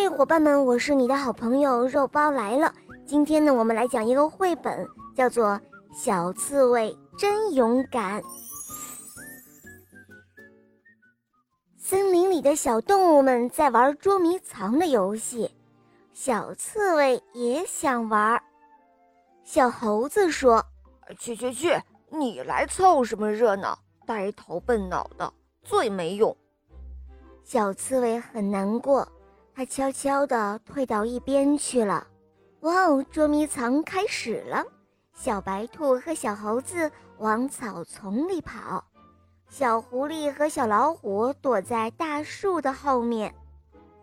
嘿，伙伴们，我是你的好朋友肉包来了。今天呢，我们来讲一个绘本，叫做《小刺猬真勇敢》。森林里的小动物们在玩捉迷藏的游戏，小刺猬也想玩。小猴子说：“去去去，你来凑什么热闹？呆头笨脑的，最没用。”小刺猬很难过，它悄悄地退到一边去了。哇哦，捉迷藏开始了！小白兔和小猴子往草丛里跑，小狐狸和小老虎躲在大树的后面。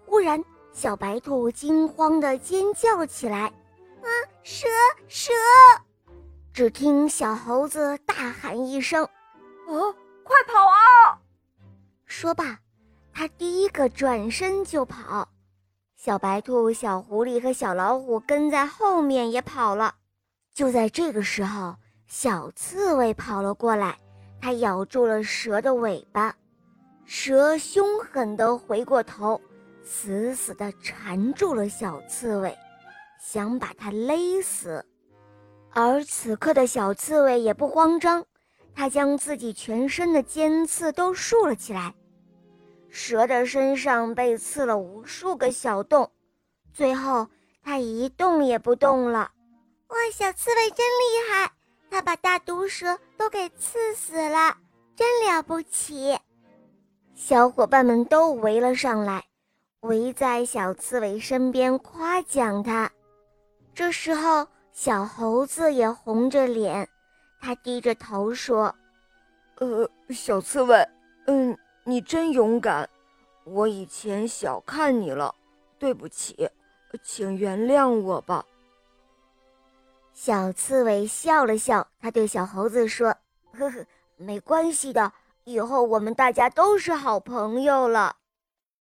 忽然，小白兔惊慌地尖叫起来：“啊，蛇，蛇！”只听小猴子大喊一声：“啊，快跑啊！”说罢。他第一个转身就跑，小白兔、小狐狸和小老虎跟在后面也跑了。就在这个时候，小刺猬跑了过来，它咬住了蛇的尾巴，蛇凶狠地回过头，死死地缠住了小刺猬，想把它勒死。而此刻的小刺猬也不慌张，它将自己全身的尖刺都竖了起来。蛇的身上被刺了无数个小洞，最后它一动也不动了。哇，小刺猬真厉害，它把大毒蛇都给刺死了，真了不起！小伙伴们都围了上来，围在小刺猬身边夸奖它。这时候，小猴子也红着脸，他低着头说：“呃，小刺猬，嗯。”你真勇敢，我以前小看你了，对不起，请原谅我吧。小刺猬笑了笑，他对小猴子说：“呵呵，没关系的，以后我们大家都是好朋友了。”